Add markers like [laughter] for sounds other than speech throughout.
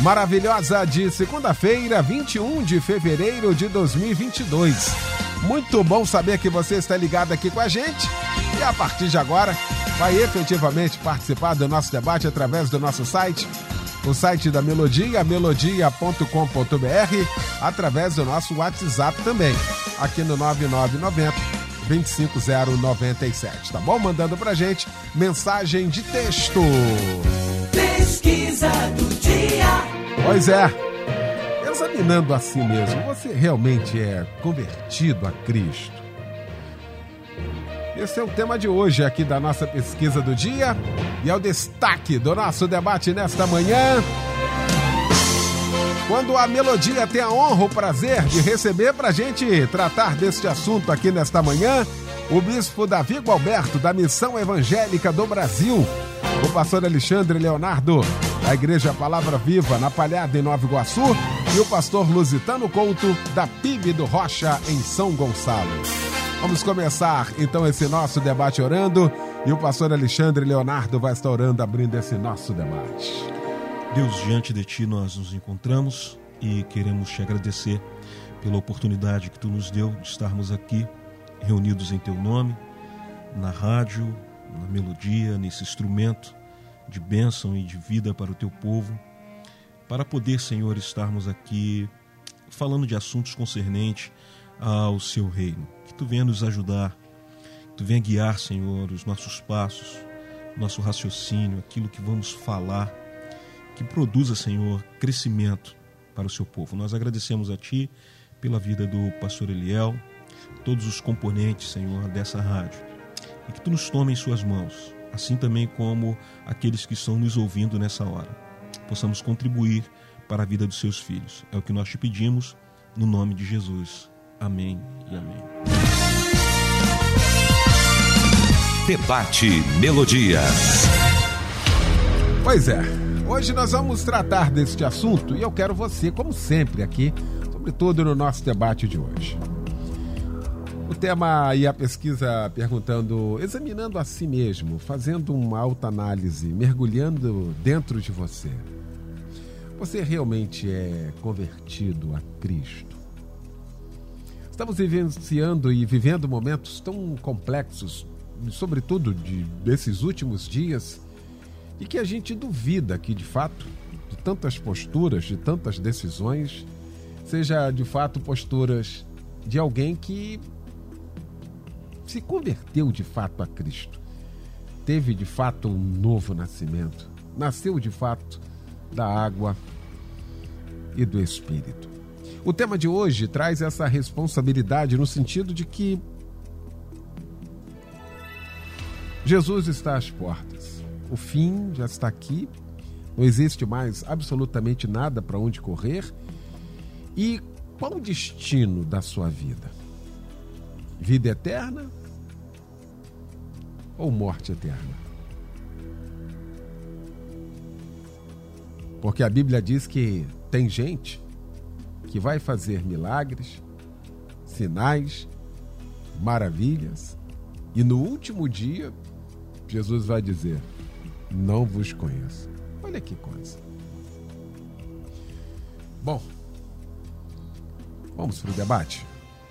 maravilhosa de segunda-feira, 21 de fevereiro de 2022. Muito bom saber que você está ligado aqui com a gente e a partir de agora vai efetivamente participar do nosso debate através do nosso site, o site da Melodia, melodia.com.br, através do nosso WhatsApp também, aqui no 9990 25097, tá bom? Mandando pra gente mensagem de texto. Pesquisa do dia. Pois é. Examinando a si mesmo, você realmente é convertido a Cristo? Esse é o tema de hoje aqui da nossa pesquisa do dia e é o destaque do nosso debate nesta manhã. Quando a melodia tem a honra, o prazer de receber para gente tratar deste assunto aqui nesta manhã, o bispo Davi Gualberto, da Missão Evangélica do Brasil, o pastor Alexandre Leonardo, da Igreja Palavra Viva, na Palhada, em Nova Iguaçu, e o pastor Lusitano Couto, da PIB do Rocha, em São Gonçalo. Vamos começar então esse nosso debate orando, e o pastor Alexandre Leonardo vai estar orando, abrindo esse nosso debate. Deus, diante de Ti nós nos encontramos e queremos te agradecer pela oportunidade que Tu nos deu de estarmos aqui reunidos em Teu nome, na rádio, na melodia, nesse instrumento de bênção e de vida para o Teu povo, para poder, Senhor, estarmos aqui falando de assuntos concernentes ao Seu reino. Que Tu venha nos ajudar, que Tu venha guiar, Senhor, os nossos passos, nosso raciocínio, aquilo que vamos falar que produza, Senhor, crescimento para o seu povo. Nós agradecemos a Ti pela vida do pastor Eliel, todos os componentes, Senhor, dessa rádio. E que Tu nos tome em Suas mãos, assim também como aqueles que estão nos ouvindo nessa hora. Possamos contribuir para a vida dos Seus filhos. É o que nós te pedimos, no nome de Jesus. Amém e amém. Debate Melodia. Pois é, hoje nós vamos tratar deste assunto e eu quero você, como sempre, aqui, sobretudo no nosso debate de hoje. O tema e a pesquisa perguntando, examinando a si mesmo, fazendo uma autoanálise, mergulhando dentro de você. Você realmente é convertido a Cristo? Estamos vivenciando e vivendo momentos tão complexos, sobretudo de, desses últimos dias, e que a gente duvida que, de fato, de tantas posturas, de tantas decisões, seja de fato posturas de alguém que se converteu de fato a Cristo, teve de fato um novo nascimento, nasceu de fato da água e do Espírito. O tema de hoje traz essa responsabilidade no sentido de que Jesus está às portas. O fim já está aqui. Não existe mais absolutamente nada para onde correr. E qual o destino da sua vida? Vida eterna ou morte eterna? Porque a Bíblia diz que tem gente que vai fazer milagres, sinais, maravilhas, e no último dia Jesus vai dizer: Não vos conheço. Olha que coisa. Bom, vamos para o debate?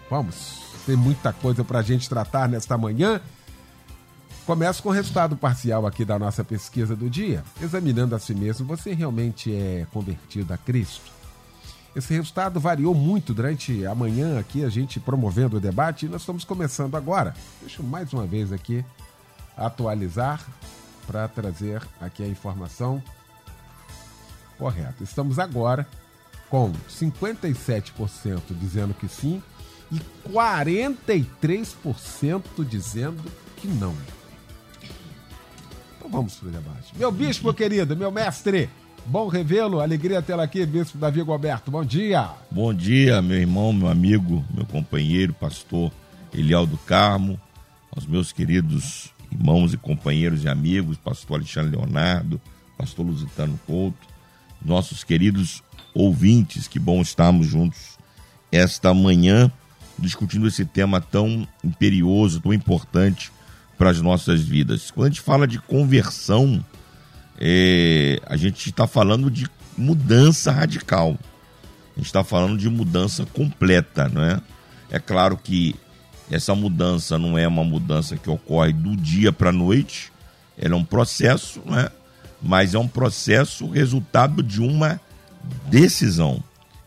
Vamos. Tem muita coisa para a gente tratar nesta manhã. Começo com o resultado parcial aqui da nossa pesquisa do dia. Examinando a si mesmo, você realmente é convertido a Cristo? Esse resultado variou muito durante a manhã aqui, a gente promovendo o debate, e nós estamos começando agora. Deixa eu mais uma vez aqui atualizar para trazer aqui a informação correta. Estamos agora com 57% dizendo que sim e 43% dizendo que não. Vamos para o debate. Meu bispo querido, meu mestre, Bom revê-lo, alegria tê-lo aqui, Bispo Davi Goberto. Bom dia. Bom dia, meu irmão, meu amigo, meu companheiro, pastor Eliel do Carmo, aos meus queridos irmãos e companheiros e amigos, pastor Alexandre Leonardo, pastor Lusitano Couto, nossos queridos ouvintes, que bom estarmos juntos esta manhã discutindo esse tema tão imperioso, tão importante para as nossas vidas. Quando a gente fala de conversão, é, a gente está falando de mudança radical. A gente está falando de mudança completa, não é? É claro que essa mudança não é uma mudança que ocorre do dia para a noite, ela é um processo, não é? Mas é um processo resultado de uma decisão.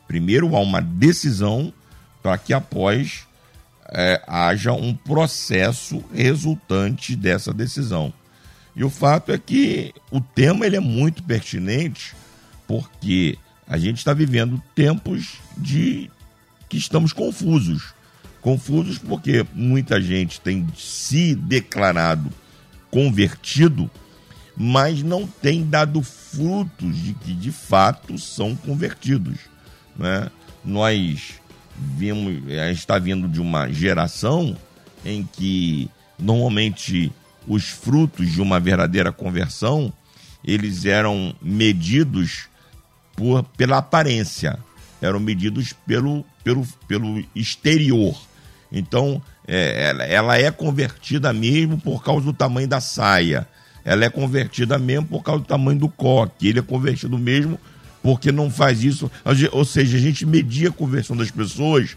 Primeiro há uma decisão para que após é, haja um processo resultante dessa decisão. E o fato é que o tema ele é muito pertinente porque a gente está vivendo tempos de que estamos confusos. Confusos porque muita gente tem se declarado convertido, mas não tem dado frutos de que de fato são convertidos. Né? Nós vimos, a gente está vindo de uma geração em que normalmente os frutos de uma verdadeira conversão eles eram medidos por, pela aparência, eram medidos pelo, pelo, pelo exterior. Então, é, ela, ela é convertida mesmo por causa do tamanho da saia, ela é convertida mesmo por causa do tamanho do coque, ele é convertido mesmo porque não faz isso. Ou seja, a gente media a conversão das pessoas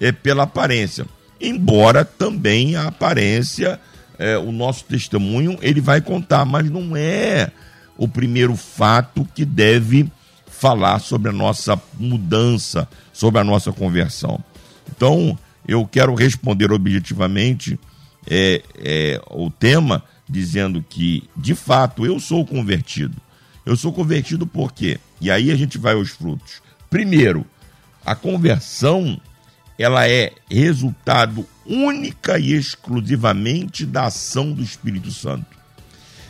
é, pela aparência. Embora também a aparência, é, o nosso testemunho, ele vai contar, mas não é o primeiro fato que deve falar sobre a nossa mudança, sobre a nossa conversão. Então, eu quero responder objetivamente é, é, o tema dizendo que, de fato, eu sou convertido. Eu sou convertido por quê? E aí a gente vai aos frutos. Primeiro, a conversão ela é resultado única e exclusivamente da ação do Espírito Santo.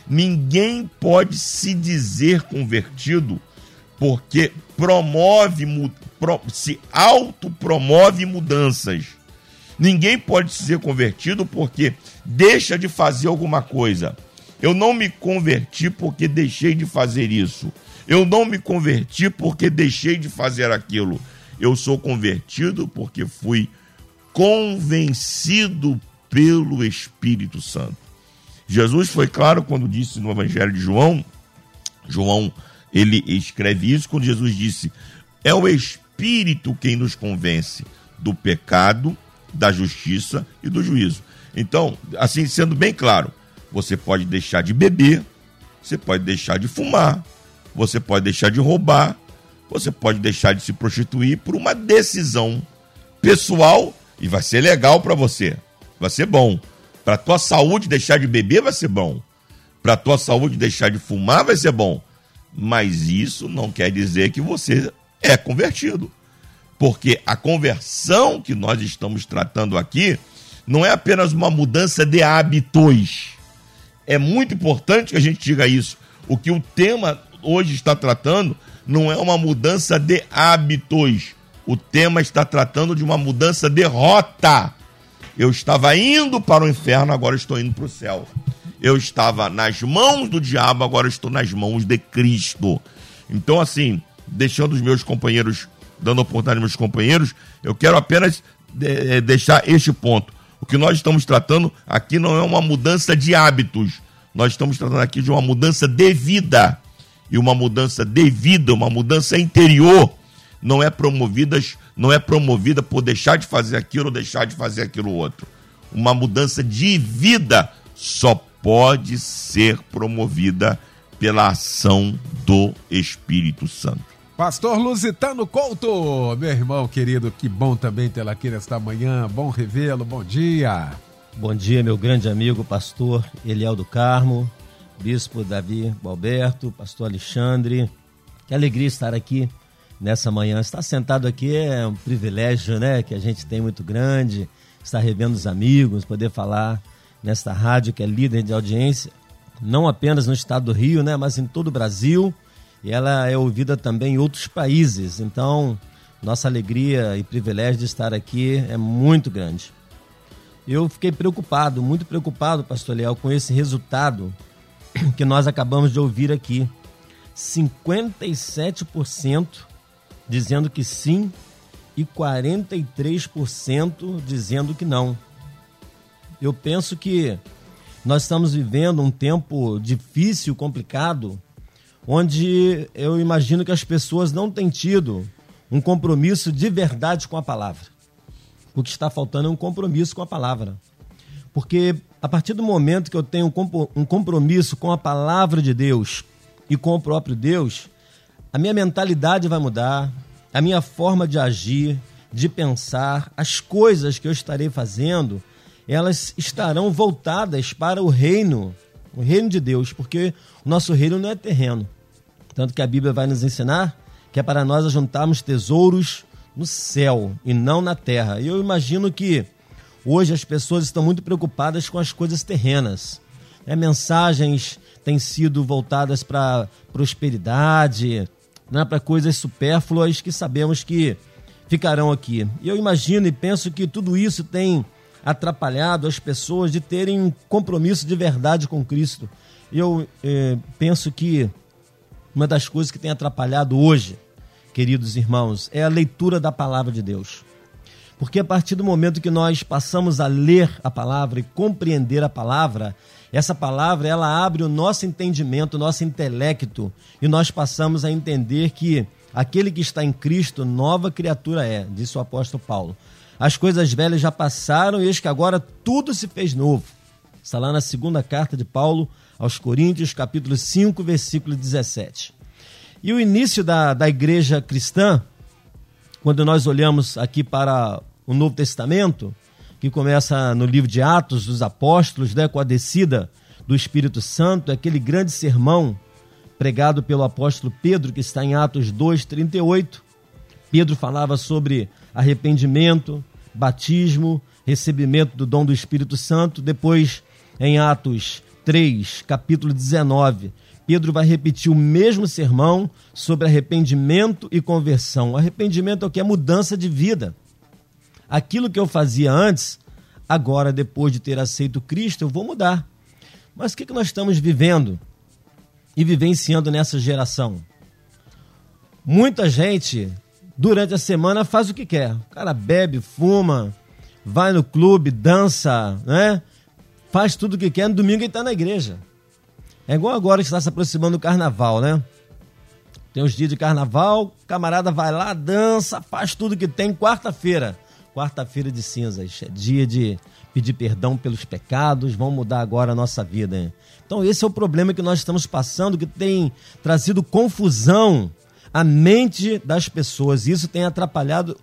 Ninguém pode se dizer convertido porque promove, se autopromove mudanças. Ninguém pode se dizer convertido porque deixa de fazer alguma coisa. Eu não me converti porque deixei de fazer isso. Eu não me converti porque deixei de fazer aquilo. Eu sou convertido porque fui convencido pelo Espírito Santo. Jesus foi claro quando disse no Evangelho de João, João ele escreve isso quando Jesus disse: é o Espírito quem nos convence do pecado, da justiça e do juízo. Então, assim sendo bem claro, você pode deixar de beber, você pode deixar de fumar, você pode deixar de roubar, você pode deixar de se prostituir por uma decisão pessoal e vai ser legal para você. Vai ser bom. Para tua saúde deixar de beber vai ser bom. Para tua saúde deixar de fumar vai ser bom. Mas isso não quer dizer que você é convertido. Porque a conversão que nós estamos tratando aqui não é apenas uma mudança de hábitos é muito importante que a gente diga isso. O que o tema hoje está tratando não é uma mudança de hábitos. O tema está tratando de uma mudança de rota. Eu estava indo para o inferno, agora estou indo para o céu. Eu estava nas mãos do diabo, agora estou nas mãos de Cristo. Então, assim, deixando os meus companheiros, dando oportunidade aos meus companheiros, eu quero apenas é, deixar este ponto. O que nós estamos tratando aqui não é uma mudança de hábitos. Nós estamos tratando aqui de uma mudança de vida. E uma mudança de vida, uma mudança interior, não é promovida, não é promovida por deixar de fazer aquilo ou deixar de fazer aquilo outro. Uma mudança de vida só pode ser promovida pela ação do Espírito Santo. Pastor Lusitano Couto, meu irmão querido, que bom também tê-lo aqui nesta manhã. Bom revê-lo, bom dia. Bom dia, meu grande amigo, pastor Eliel do Carmo, bispo Davi Alberto, pastor Alexandre. Que alegria estar aqui nessa manhã. Estar sentado aqui é um privilégio, né, que a gente tem muito grande. Estar revendo os amigos, poder falar nesta rádio que é líder de audiência, não apenas no estado do Rio, né, mas em todo o Brasil e ela é ouvida também em outros países. Então, nossa alegria e privilégio de estar aqui é muito grande. Eu fiquei preocupado, muito preocupado, pastor Leal, com esse resultado [clears throat] que nós acabamos de ouvir aqui. 57% dizendo que sim e 43% dizendo que não. Eu penso que nós estamos vivendo um tempo difícil, complicado, onde eu imagino que as pessoas não têm tido um compromisso de verdade com a palavra. O que está faltando é um compromisso com a palavra. Porque a partir do momento que eu tenho um compromisso com a palavra de Deus e com o próprio Deus, a minha mentalidade vai mudar, a minha forma de agir, de pensar, as coisas que eu estarei fazendo, elas estarão voltadas para o reino, o reino de Deus, porque o nosso reino não é terreno. Tanto que a Bíblia vai nos ensinar que é para nós juntarmos tesouros no céu e não na terra. E eu imagino que hoje as pessoas estão muito preocupadas com as coisas terrenas. É, mensagens têm sido voltadas para prosperidade, né, para coisas supérfluas que sabemos que ficarão aqui. E eu imagino e penso que tudo isso tem atrapalhado as pessoas de terem um compromisso de verdade com Cristo. Eu eh, penso que uma das coisas que tem atrapalhado hoje, queridos irmãos, é a leitura da palavra de Deus. Porque a partir do momento que nós passamos a ler a palavra e compreender a palavra, essa palavra ela abre o nosso entendimento, o nosso intelecto, e nós passamos a entender que aquele que está em Cristo, nova criatura é, disse o apóstolo Paulo. As coisas velhas já passaram e eis que agora tudo se fez novo. Está lá na segunda carta de Paulo aos Coríntios, capítulo 5, versículo 17. E o início da, da igreja cristã, quando nós olhamos aqui para o Novo Testamento, que começa no livro de Atos dos Apóstolos, né, com a descida do Espírito Santo, aquele grande sermão pregado pelo apóstolo Pedro, que está em Atos 2:38. Pedro falava sobre arrependimento, batismo, recebimento do dom do Espírito Santo. Depois, em Atos 3, capítulo 19, Pedro vai repetir o mesmo sermão sobre arrependimento e conversão. Arrependimento é o que é mudança de vida. Aquilo que eu fazia antes, agora, depois de ter aceito Cristo, eu vou mudar. Mas o que, que nós estamos vivendo e vivenciando nessa geração? Muita gente, durante a semana, faz o que quer. O cara bebe, fuma, vai no clube, dança, né? Faz tudo o que quer. No domingo ele está na igreja. É igual agora que está se aproximando do carnaval, né? Tem os dias de carnaval, camarada vai lá, dança, faz tudo que tem. Quarta-feira quarta-feira de cinzas, é dia de pedir perdão pelos pecados, vamos mudar agora a nossa vida. Hein? Então, esse é o problema que nós estamos passando, que tem trazido confusão à mente das pessoas. Isso tem atrapalhado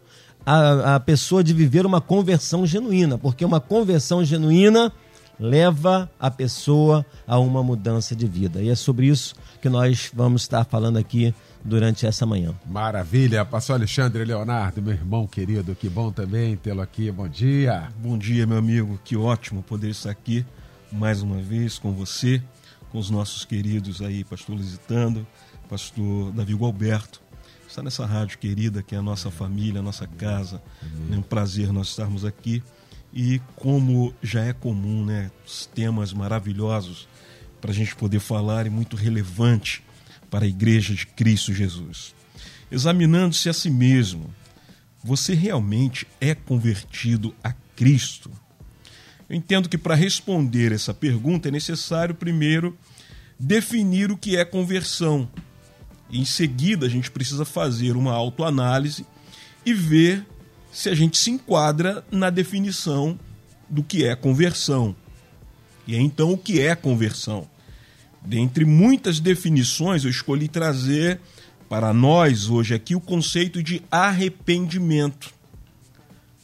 a, a pessoa de viver uma conversão genuína, porque uma conversão genuína leva a pessoa a uma mudança de vida. E é sobre isso que nós vamos estar falando aqui durante essa manhã. Maravilha, pastor Alexandre Leonardo, meu irmão querido, que bom também tê-lo aqui. Bom dia. Bom dia, meu amigo. Que ótimo poder estar aqui mais uma vez com você, com os nossos queridos aí, pastor Lusitando, pastor Davi Gualberto. Está nessa rádio querida que é a nossa família, a nossa casa. É um prazer nós estarmos aqui. E como já é comum, né, os temas maravilhosos para a gente poder falar e muito relevante para a igreja de Cristo Jesus. Examinando-se a si mesmo, você realmente é convertido a Cristo? Eu entendo que para responder essa pergunta é necessário primeiro definir o que é conversão. em seguida, a gente precisa fazer uma autoanálise e ver se a gente se enquadra na definição do que é conversão. E é então o que é conversão? Dentre muitas definições, eu escolhi trazer para nós hoje aqui o conceito de arrependimento.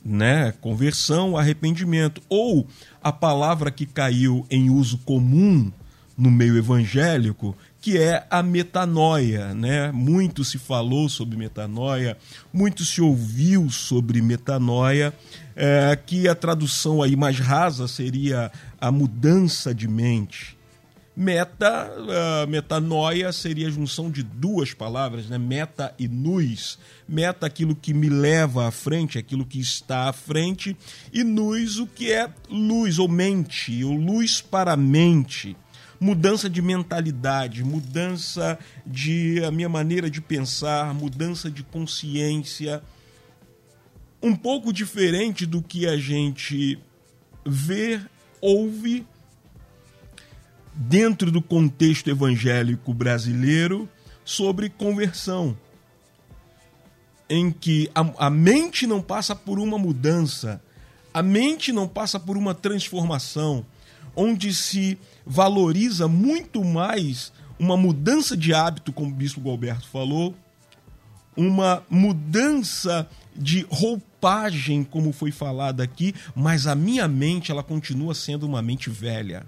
Né? Conversão, arrependimento. Ou a palavra que caiu em uso comum no meio evangélico, que é a metanoia, né? Muito se falou sobre metanoia, muito se ouviu sobre metanoia, é, que a tradução aí mais rasa seria a mudança de mente Meta, uh, metanoia seria a junção de duas palavras, né? Meta e nus. Meta, aquilo que me leva à frente, aquilo que está à frente, e nus, o que é luz ou mente, ou luz para a mente. Mudança de mentalidade, mudança de a minha maneira de pensar, mudança de consciência. Um pouco diferente do que a gente vê, ouve dentro do contexto evangélico brasileiro sobre conversão, em que a, a, mente não passa por uma mudança, a mente não passa por uma transformação, onde se valoriza muito mais uma mudança de hábito, como o bispo Galberto falou, uma mudança de roupagem, como foi falado aqui, mas a minha mente ela continua sendo uma mente velha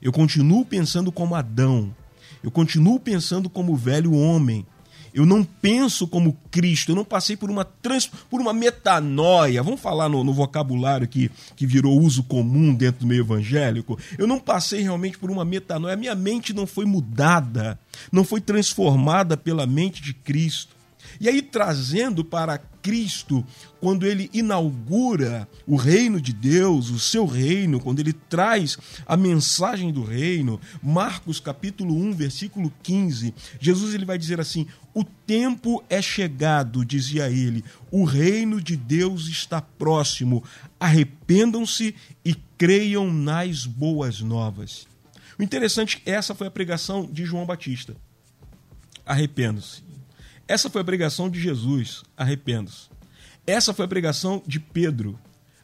eu continuo pensando como Adão. Eu continuo pensando como velho homem. Eu não penso como Cristo, eu não passei por uma trans, por uma metanoia. Vamos falar no, no, vocabulário que, que virou uso comum dentro do meio evangélico. Eu não passei realmente por uma metanoia. A minha mente não foi mudada, não foi transformada pela mente de Cristo. E aí, trazendo para Cristo, quando ele inaugura o reino de Deus, o seu reino, quando ele traz a mensagem do reino, Marcos capítulo 1, versículo 15, Jesus ele vai dizer assim: "O tempo é chegado", dizia ele, "o reino de Deus está próximo. Arrependam-se e creiam nas boas novas." O interessante, essa foi a pregação de João Batista. Arrependam-se essa foi a pregação de Jesus, arrependa-se. Essa foi a pregação de Pedro,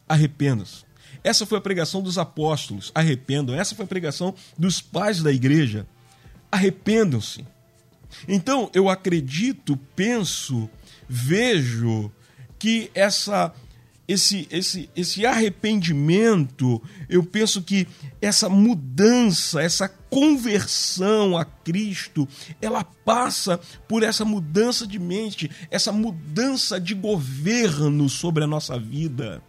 arrependa-se. Essa foi a pregação dos apóstolos, arrependam. Essa foi a pregação dos pais da igreja, arrependam-se. Então, eu acredito, penso, vejo que essa esse, esse, esse arrependimento, eu penso que essa mudança, essa conversão a Cristo, ela passa por essa mudança de mente, essa mudança de governo sobre a nossa vida.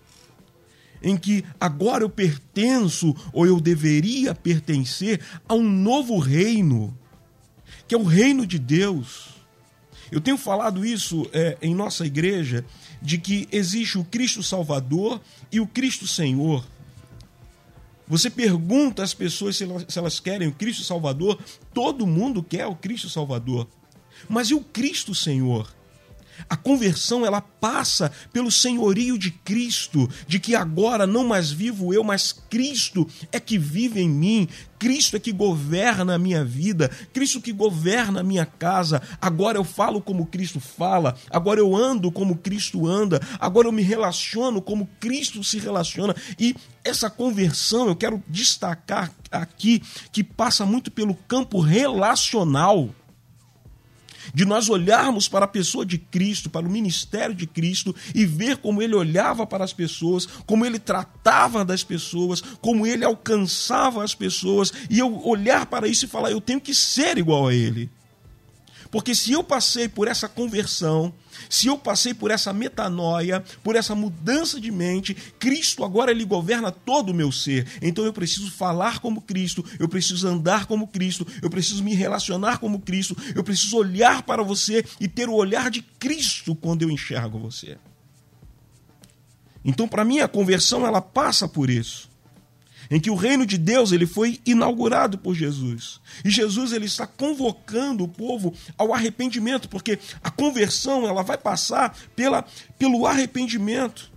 Em que agora eu pertenço, ou eu deveria pertencer, a um novo reino, que é o reino de Deus. Eu tenho falado isso é, em nossa igreja de que existe o Cristo Salvador e o Cristo Senhor. Você pergunta às pessoas se elas, se elas querem o Cristo Salvador, todo mundo quer o Cristo Salvador. Mas e o Cristo Senhor? A conversão ela passa pelo senhorio de Cristo, de que agora não mais vivo eu, mas Cristo é que vive em mim, Cristo é que governa a minha vida, Cristo que governa a minha casa. Agora eu falo como Cristo fala, agora eu ando como Cristo anda, agora eu me relaciono como Cristo se relaciona. E essa conversão eu quero destacar aqui que passa muito pelo campo relacional de nós olharmos para a pessoa de Cristo, para o ministério de Cristo e ver como ele olhava para as pessoas, como ele tratava das pessoas, como ele alcançava as pessoas, e eu olhar para isso e falar: eu tenho que ser igual a ele. Porque se eu passei por essa conversão, se eu passei por essa metanoia, por essa mudança de mente, Cristo agora ele governa todo o meu ser. Então eu preciso falar como Cristo, eu preciso andar como Cristo, eu preciso me relacionar como Cristo, eu preciso olhar para você e ter o olhar de Cristo quando eu enxergo você. Então, para mim, a conversão ela passa por isso em que o reino de Deus ele foi inaugurado por Jesus. E Jesus ele está convocando o povo ao arrependimento, porque a conversão ela vai passar pela, pelo arrependimento,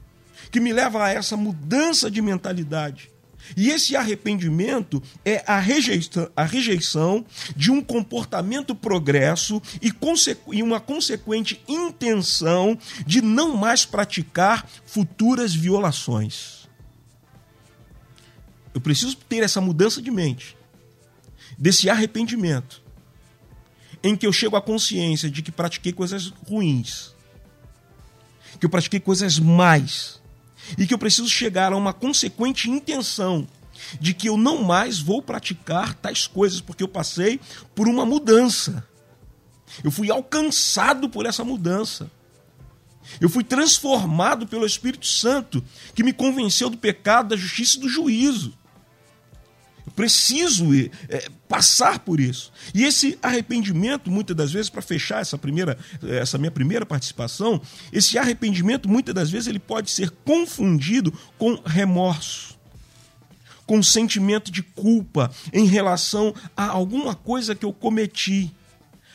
que me leva a essa mudança de mentalidade. E esse arrependimento é a rejeição, a rejeição de um comportamento progresso e, e uma consequente intenção de não mais praticar futuras violações. Eu preciso ter essa mudança de mente, desse arrependimento, em que eu chego à consciência de que pratiquei coisas ruins, que eu pratiquei coisas mais, e que eu preciso chegar a uma consequente intenção de que eu não mais vou praticar tais coisas, porque eu passei por uma mudança. Eu fui alcançado por essa mudança. Eu fui transformado pelo Espírito Santo, que me convenceu do pecado, da justiça e do juízo preciso é, passar por isso. E esse arrependimento, muitas das vezes, para fechar essa primeira, essa minha primeira participação, esse arrependimento, muitas das vezes, ele pode ser confundido com remorso, com sentimento de culpa em relação a alguma coisa que eu cometi.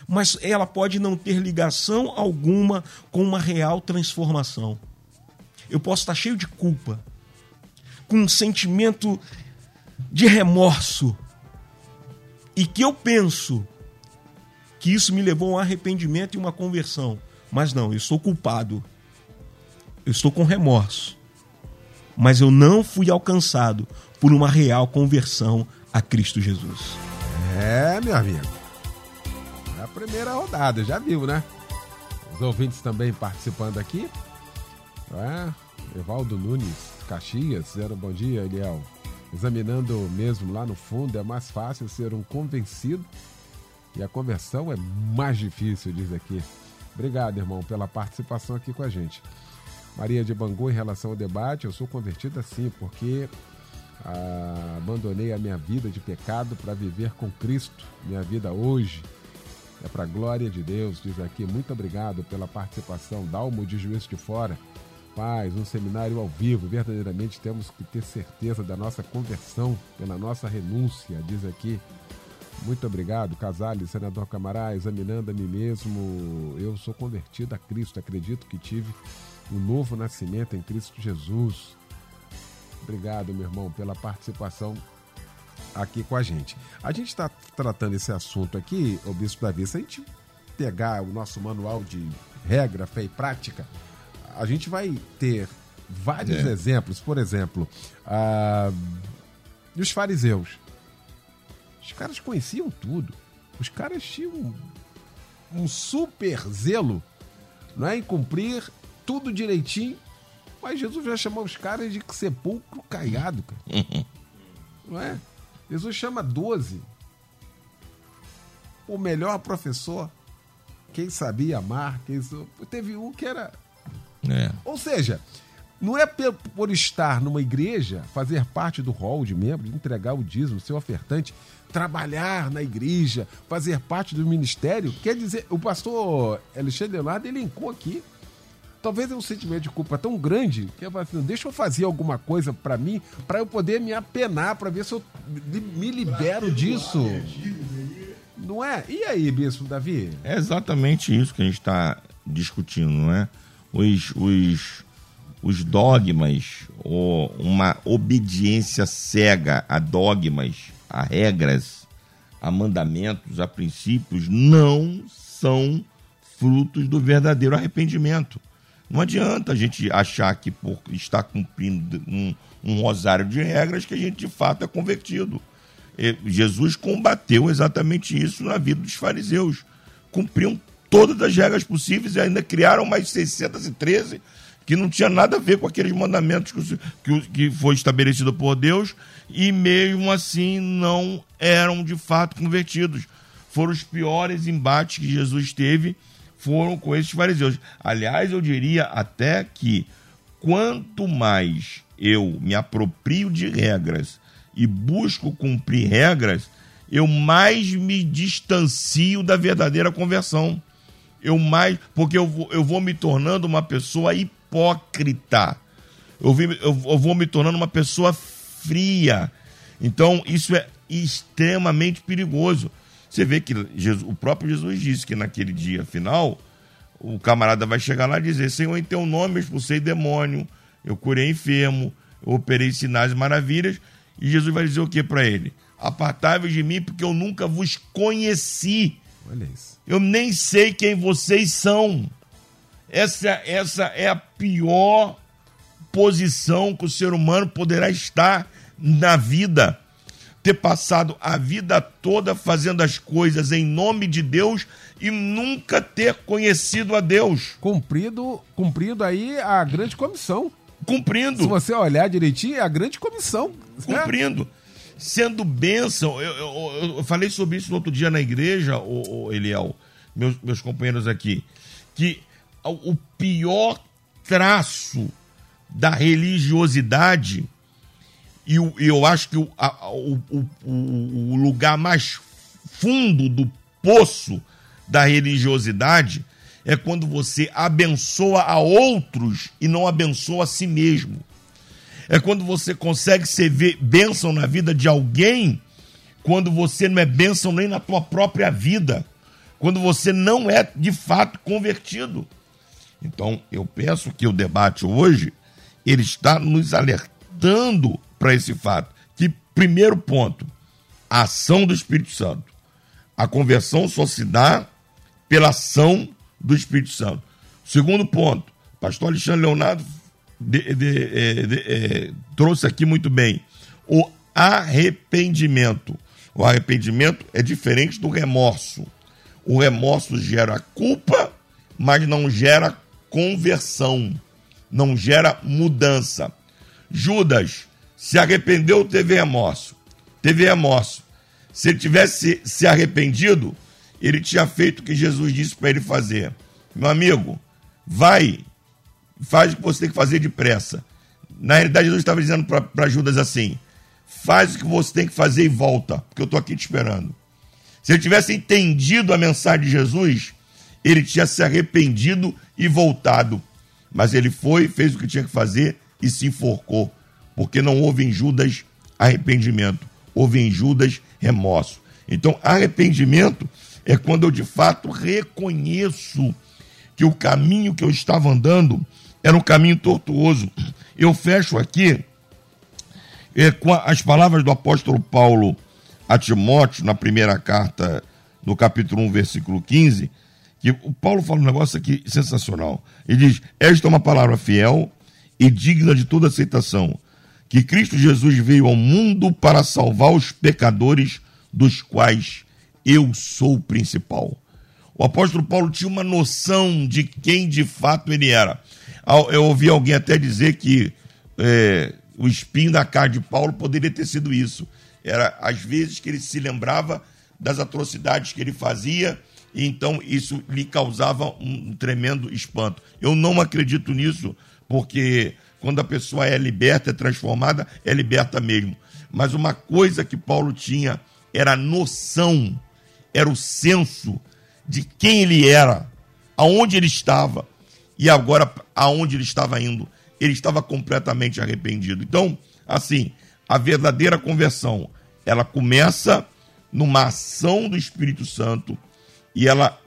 Mas ela pode não ter ligação alguma com uma real transformação. Eu posso estar cheio de culpa, com um sentimento de remorso e que eu penso que isso me levou a um arrependimento e uma conversão. Mas não, eu sou culpado. Eu estou com remorso. Mas eu não fui alcançado por uma real conversão a Cristo Jesus. É, meu amigo. É a primeira rodada, já viu, né? Os ouvintes também participando aqui. É, Evaldo Nunes, Caxias, zero bom dia, Eliel. Examinando mesmo lá no fundo, é mais fácil ser um convencido e a conversão é mais difícil, diz aqui. Obrigado, irmão, pela participação aqui com a gente. Maria de Bangu, em relação ao debate, eu sou convertida sim, porque ah, abandonei a minha vida de pecado para viver com Cristo. Minha vida hoje é para a glória de Deus, diz aqui. Muito obrigado pela participação. Dalmo de Juiz de Fora paz, um seminário ao vivo. Verdadeiramente temos que ter certeza da nossa conversão pela nossa renúncia, diz aqui. Muito obrigado, Casale, senador Camará, examinando a mim mesmo. Eu sou convertido a Cristo, acredito que tive um novo nascimento em Cristo Jesus. Obrigado, meu irmão, pela participação aqui com a gente. A gente está tratando esse assunto aqui, o Bispo Davi, se a gente pegar o nosso manual de regra, fé e prática, a gente vai ter vários é. exemplos. Por exemplo, uh, os fariseus. Os caras conheciam tudo. Os caras tinham um, super zelo não é, em cumprir tudo direitinho. Mas Jesus já chamou os caras de sepulcro caiado, cara. [laughs] não é? Jesus chama 12. O melhor professor. Quem sabia amar. Quem... Teve um que era é. Ou seja, não é por estar numa igreja, fazer parte do hall de membros, entregar o dízimo, ser ofertante, trabalhar na igreja, fazer parte do ministério. Quer dizer, o pastor Alexandre Leonardo elencou aqui. Talvez é um sentimento de culpa tão grande que eu falo assim, deixa eu fazer alguma coisa para mim, para eu poder me apenar, para ver se eu me libero disso. Não é? E aí, Bispo Davi? É exatamente isso que a gente está discutindo, não é? Os, os, os dogmas, ou uma obediência cega a dogmas, a regras, a mandamentos, a princípios, não são frutos do verdadeiro arrependimento. Não adianta a gente achar que por estar cumprindo um, um rosário de regras que a gente de fato é convertido. Jesus combateu exatamente isso na vida dos fariseus. Cumpriam todas as regras possíveis e ainda criaram mais 613 que não tinha nada a ver com aqueles mandamentos que, que, que foi estabelecido por Deus e mesmo assim não eram de fato convertidos. Foram os piores embates que Jesus teve, foram com esses fariseus. Aliás, eu diria até que quanto mais eu me aproprio de regras e busco cumprir regras, eu mais me distancio da verdadeira conversão eu mais. Porque eu vou, eu vou me tornando uma pessoa hipócrita. Eu, vi, eu, eu vou me tornando uma pessoa fria. Então, isso é extremamente perigoso. Você vê que Jesus, o próprio Jesus disse que naquele dia final, o camarada vai chegar lá e dizer: Senhor, em teu nome eu expulsei demônio, eu curei enfermo, eu operei sinais e maravilhas. E Jesus vai dizer o que para ele? Apartai-vos de mim, porque eu nunca vos conheci. Olha isso. Eu nem sei quem vocês são. Essa, essa é a pior posição que o ser humano poderá estar na vida. Ter passado a vida toda fazendo as coisas em nome de Deus e nunca ter conhecido a Deus. Cumprido, cumprindo aí a grande comissão. Cumprindo. Se você olhar direitinho, é a grande comissão. Cumprindo. Né? Sendo bênção. Eu, eu, eu, falei sobre isso no outro dia na igreja, o, o Eliel, meus, meus companheiros aqui, que o pior traço da religiosidade E eu, eu acho que o, a, o, o, o lugar mais fundo do poço da religiosidade é quando você abençoa a outros e não abençoa a si mesmo. É quando você consegue ser bênção na vida de alguém, quando você não é bênção nem na tua própria vida, quando você não é de fato convertido. Então, eu penso que o debate hoje ele está nos alertando para esse fato. Que primeiro ponto, a ação do Espírito Santo. A conversão só se dá pela ação do Espírito Santo. Segundo ponto, pastor Alexandre Leonardo de, de, é, de, é, trouxe aqui muito bem o arrependimento. O arrependimento é diferente do remorso. O remorso gera culpa, mas não gera conversão, não gera mudança. Judas se arrependeu, teve remorso. Teve remorso. Se ele tivesse se arrependido, ele tinha feito o que Jesus disse para ele fazer. Meu amigo, vai, faz o que você tem que fazer depressa. Na realidade, Jesus estava dizendo para Judas assim: faz o que você tem que fazer e volta, porque eu estou aqui te esperando. Se ele tivesse entendido a mensagem de Jesus, ele tinha se arrependido e voltado. Mas ele foi, fez o que tinha que fazer e se enforcou, porque não houve em Judas arrependimento, houve em Judas remorso. Então, arrependimento é quando eu de fato reconheço que o caminho que eu estava andando era um caminho tortuoso. Eu fecho aqui é, com as palavras do apóstolo Paulo a Timóteo, na primeira carta, no capítulo 1, versículo 15, que o Paulo fala um negócio aqui sensacional. Ele diz: Esta é uma palavra fiel e digna de toda aceitação, que Cristo Jesus veio ao mundo para salvar os pecadores, dos quais eu sou o principal. O apóstolo Paulo tinha uma noção de quem de fato ele era. Eu ouvi alguém até dizer que é, o espinho da cara de Paulo poderia ter sido isso. Era às vezes que ele se lembrava das atrocidades que ele fazia, e então isso lhe causava um tremendo espanto. Eu não acredito nisso, porque quando a pessoa é liberta, é transformada, é liberta mesmo. Mas uma coisa que Paulo tinha era a noção era o senso de quem ele era, aonde ele estava e agora aonde ele estava indo. Ele estava completamente arrependido. Então, assim, a verdadeira conversão, ela começa numa ação do Espírito Santo e ela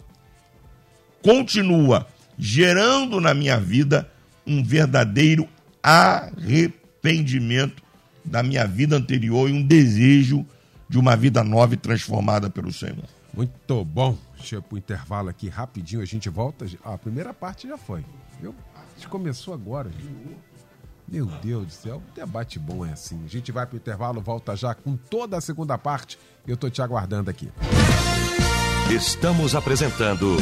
continua gerando na minha vida um verdadeiro arrependimento da minha vida anterior e um desejo de uma vida nova e transformada pelo Senhor. Muito bom. Deixa eu ir pro intervalo aqui rapidinho, a gente volta. a primeira parte já foi. Viu? A gente começou agora. Gente. Meu Deus do céu, debate bom é assim. A gente vai pro intervalo, volta já com toda a segunda parte. Eu tô te aguardando aqui. Estamos apresentando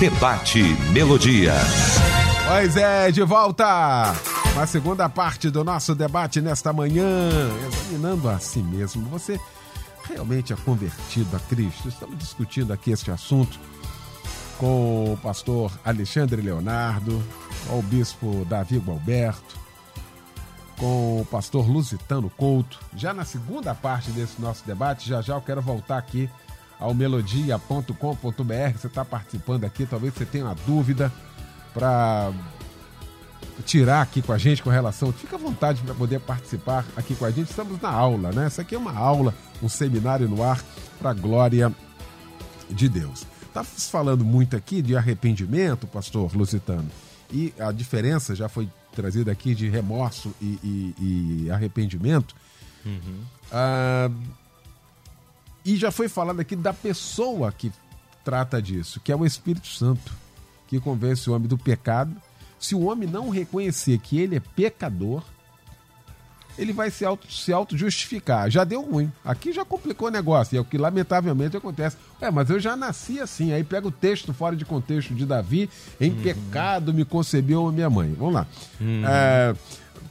Debate Melodia. Pois é, de volta! A segunda parte do nosso debate nesta manhã, examinando a si mesmo. Você realmente é convertido a Cristo? Estamos discutindo aqui este assunto com o pastor Alexandre Leonardo, com o bispo Davi Gualberto, com o pastor Lusitano Couto. Já na segunda parte desse nosso debate, já já eu quero voltar aqui ao melodia.com.br. Você está participando aqui, talvez você tenha uma dúvida para tirar aqui com a gente com relação. Fica à vontade para poder participar aqui com a gente. Estamos na aula, né? Essa aqui é uma aula, um seminário no ar para a glória de Deus. Está falando muito aqui de arrependimento, pastor Lusitano, e a diferença já foi trazida aqui de remorso e, e, e arrependimento. Uhum. Ah, e já foi falado aqui da pessoa que trata disso, que é o Espírito Santo, que convence o homem do pecado se o homem não reconhecer que ele é pecador, ele vai se auto, se auto justificar. Já deu ruim. Aqui já complicou o negócio. E é o que lamentavelmente acontece. É, mas eu já nasci assim. Aí pega o texto fora de contexto de Davi. Em uhum. pecado me concebeu a minha mãe. Vamos lá. Uhum. É,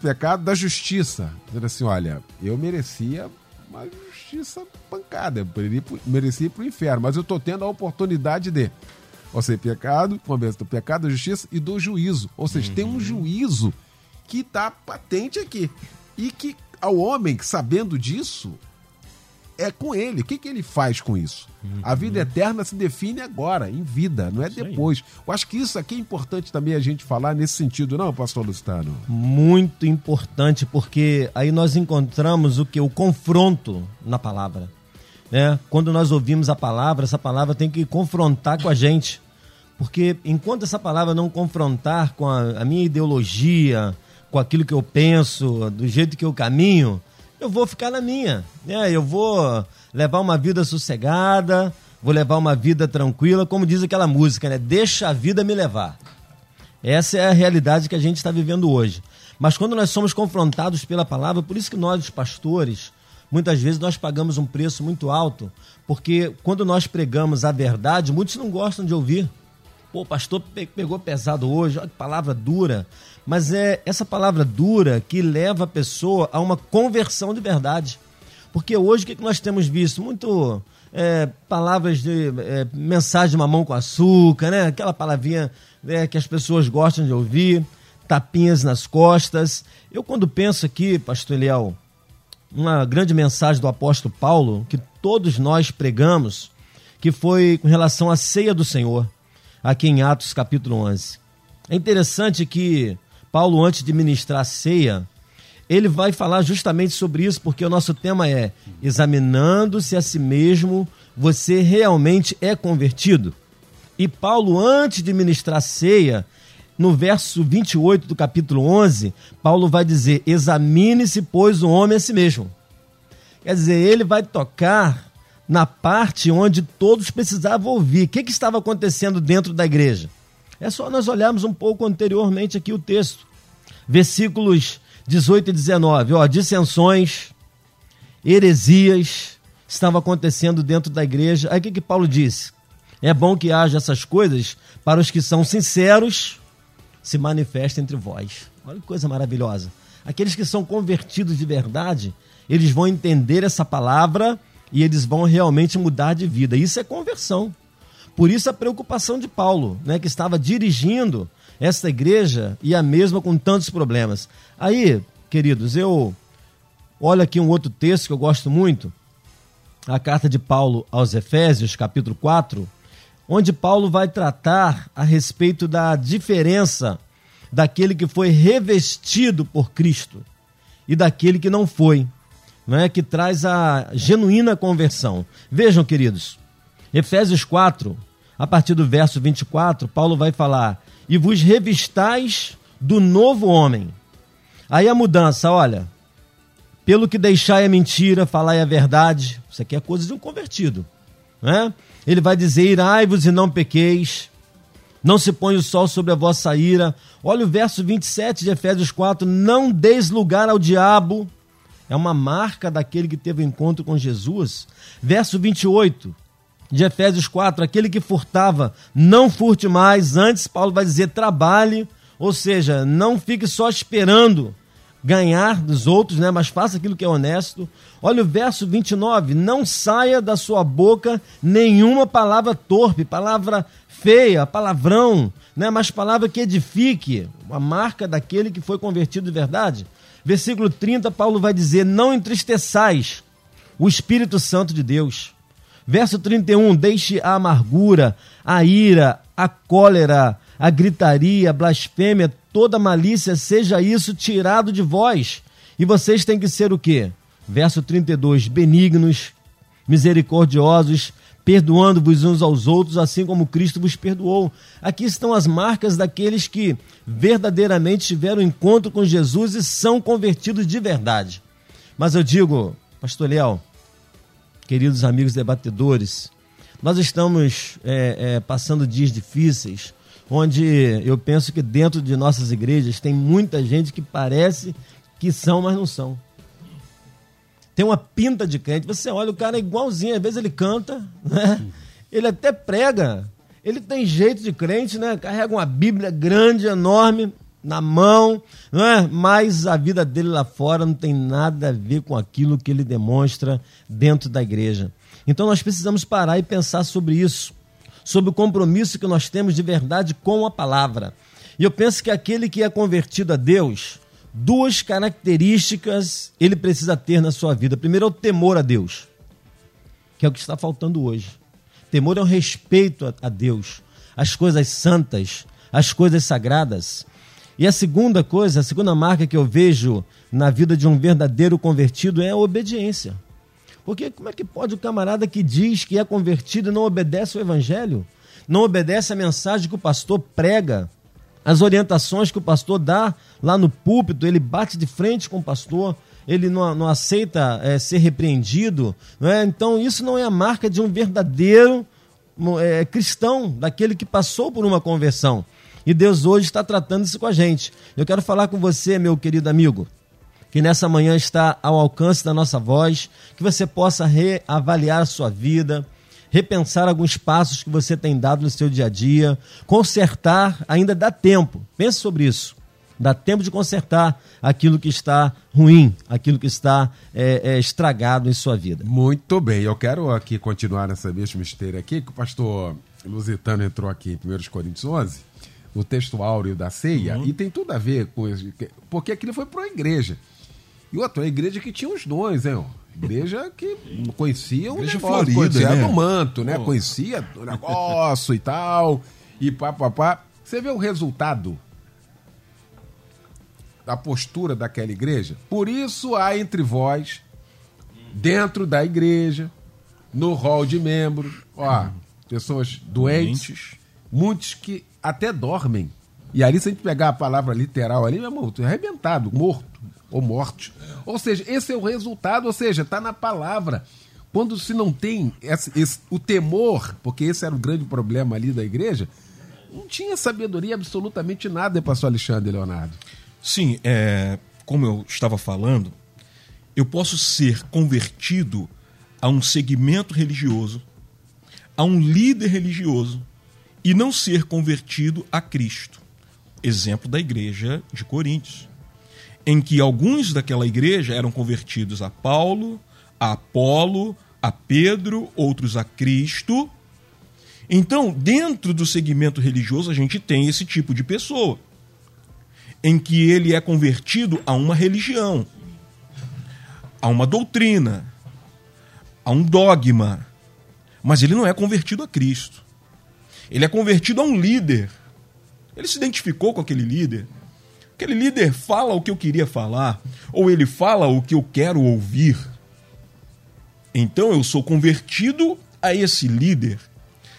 pecado da justiça. Dizendo assim: olha, eu merecia uma justiça pancada. Eu merecia ir para o inferno. Mas eu estou tendo a oportunidade de. Ou seja, pecado, conversa do pecado, da justiça e do juízo. Ou seja, uhum. tem um uhum. juízo que está patente aqui. E que ao homem sabendo disso, é com ele. O que, que ele faz com isso? Uhum. A vida eterna se define agora, em vida, não é isso depois. Aí. Eu acho que isso aqui é importante também a gente falar nesse sentido, não, pastor Lustano? Muito importante, porque aí nós encontramos o que? O confronto na palavra. Né? Quando nós ouvimos a palavra, essa palavra tem que confrontar com a gente. Porque enquanto essa palavra não confrontar com a, a minha ideologia, com aquilo que eu penso, do jeito que eu caminho, eu vou ficar na minha. Né? Eu vou levar uma vida sossegada, vou levar uma vida tranquila, como diz aquela música, né? Deixa a vida me levar. Essa é a realidade que a gente está vivendo hoje. Mas quando nós somos confrontados pela palavra, por isso que nós, os pastores, muitas vezes nós pagamos um preço muito alto, porque quando nós pregamos a verdade, muitos não gostam de ouvir. Pô, pastor pegou pesado hoje, olha que palavra dura. Mas é essa palavra dura que leva a pessoa a uma conversão de verdade. Porque hoje o que nós temos visto? Muito é, palavras de é, mensagem de mamão com açúcar, né? Aquela palavrinha é, que as pessoas gostam de ouvir, tapinhas nas costas. Eu, quando penso aqui, pastor Eliel, uma grande mensagem do apóstolo Paulo, que todos nós pregamos, que foi com relação à ceia do Senhor aqui em Atos capítulo 11. É interessante que Paulo, antes de ministrar a ceia, ele vai falar justamente sobre isso, porque o nosso tema é examinando-se a si mesmo, você realmente é convertido? E Paulo, antes de ministrar a ceia, no verso 28 do capítulo 11, Paulo vai dizer: Examine-se, pois, o homem a si mesmo. Quer dizer, ele vai tocar na parte onde todos precisavam ouvir. O que, que estava acontecendo dentro da igreja? É só nós olharmos um pouco anteriormente aqui o texto. Versículos 18 e 19. Ó, dissensões, heresias estavam acontecendo dentro da igreja. Aí o que, que Paulo disse? É bom que haja essas coisas para os que são sinceros se manifestem entre vós. Olha que coisa maravilhosa. Aqueles que são convertidos de verdade, eles vão entender essa palavra e eles vão realmente mudar de vida. Isso é conversão. Por isso a preocupação de Paulo, né, que estava dirigindo esta igreja e a mesma com tantos problemas. Aí, queridos, eu olho aqui um outro texto que eu gosto muito, a carta de Paulo aos Efésios, capítulo 4, onde Paulo vai tratar a respeito da diferença daquele que foi revestido por Cristo e daquele que não foi né, que traz a genuína conversão. Vejam, queridos, Efésios 4, a partir do verso 24, Paulo vai falar: E vos revistais do novo homem. Aí a mudança, olha, pelo que deixai a mentira, falai a verdade. Isso aqui é coisa de um convertido. Né? Ele vai dizer: Irai-vos e não pequeis. Não se põe o sol sobre a vossa ira. Olha o verso 27 de Efésios 4: Não deis lugar ao diabo é uma marca daquele que teve o um encontro com Jesus. Verso 28 de Efésios 4: aquele que furtava, não furte mais, antes, Paulo vai dizer, trabalhe, ou seja, não fique só esperando ganhar dos outros, né? mas faça aquilo que é honesto. Olha o verso 29, não saia da sua boca nenhuma palavra torpe, palavra feia, palavrão, né? mas palavra que edifique, uma marca daquele que foi convertido de verdade. Versículo 30, Paulo vai dizer: Não entristeçais o Espírito Santo de Deus. Verso 31, deixe a amargura, a ira, a cólera, a gritaria, a blasfêmia, toda malícia, seja isso tirado de vós. E vocês têm que ser o quê? Verso 32, benignos, misericordiosos, perdoando-vos uns aos outros, assim como Cristo vos perdoou. Aqui estão as marcas daqueles que verdadeiramente tiveram encontro com Jesus e são convertidos de verdade. Mas eu digo, Pastor Leal, queridos amigos debatedores, nós estamos é, é, passando dias difíceis, onde eu penso que dentro de nossas igrejas tem muita gente que parece que são, mas não são tem uma pinta de crente. Você olha, o cara é igualzinho, às vezes ele canta, né? ele até prega, ele tem jeito de crente, né? Carrega uma Bíblia grande, enorme, na mão, não é? mas a vida dele lá fora não tem nada a ver com aquilo que ele demonstra dentro da igreja. Então nós precisamos parar e pensar sobre isso, sobre o compromisso que nós temos de verdade com a palavra. E eu penso que aquele que é convertido a Deus, duas características ele precisa ter na sua vida. Primeiro é o temor a Deus, que é o que está faltando hoje. Temor é o respeito a Deus, as coisas santas, as coisas sagradas. E a segunda coisa, a segunda marca que eu vejo na vida de um verdadeiro convertido é a obediência. Porque como é que pode o camarada que diz que é convertido e não obedece o evangelho? Não obedece a mensagem que o pastor prega? As orientações que o pastor dá lá no púlpito, ele bate de frente com o pastor, ele não, não aceita é, ser repreendido. É? Então, isso não é a marca de um verdadeiro é, cristão, daquele que passou por uma conversão. E Deus hoje está tratando isso com a gente. Eu quero falar com você, meu querido amigo, que nessa manhã está ao alcance da nossa voz, que você possa reavaliar a sua vida, repensar alguns passos que você tem dado no seu dia a dia, consertar, ainda dá tempo. Pense sobre isso. Dá tempo de consertar aquilo que está ruim, aquilo que está é, é, estragado em sua vida. Muito bem. Eu quero aqui continuar nessa mesma esteira aqui, que o pastor Lusitano entrou aqui em 1 Coríntios 11, no texto áureo da ceia, uhum. e tem tudo a ver com isso, porque aquilo foi para a igreja. E outra, a igreja que tinha os dons, hein? Igreja que conhecia o igreja negócio, Florida, conhecia né? do manto, né? Conhecia o negócio e tal, e pá, pá, pá. Você vê o resultado da postura daquela igreja? Por isso há entre vós, dentro da igreja, no hall de membros, ó, pessoas doentes, doentes, muitos que até dormem. E ali, se a gente pegar a palavra literal ali, meu irmão, arrebentado, morto ou morte. Ou seja, esse é o resultado, ou seja, está na palavra. Quando se não tem esse, esse, o temor, porque esse era o grande problema ali da igreja, não tinha sabedoria absolutamente nada, pastor Alexandre Leonardo. Sim, é, como eu estava falando, eu posso ser convertido a um segmento religioso, a um líder religioso, e não ser convertido a Cristo. Exemplo da igreja de Coríntios em que alguns daquela igreja eram convertidos a Paulo, a Apolo, a Pedro, outros a Cristo. Então, dentro do segmento religioso, a gente tem esse tipo de pessoa, em que ele é convertido a uma religião, a uma doutrina, a um dogma, mas ele não é convertido a Cristo. Ele é convertido a um líder. Ele se identificou com aquele líder. Aquele líder fala o que eu queria falar, ou ele fala o que eu quero ouvir. Então eu sou convertido a esse líder,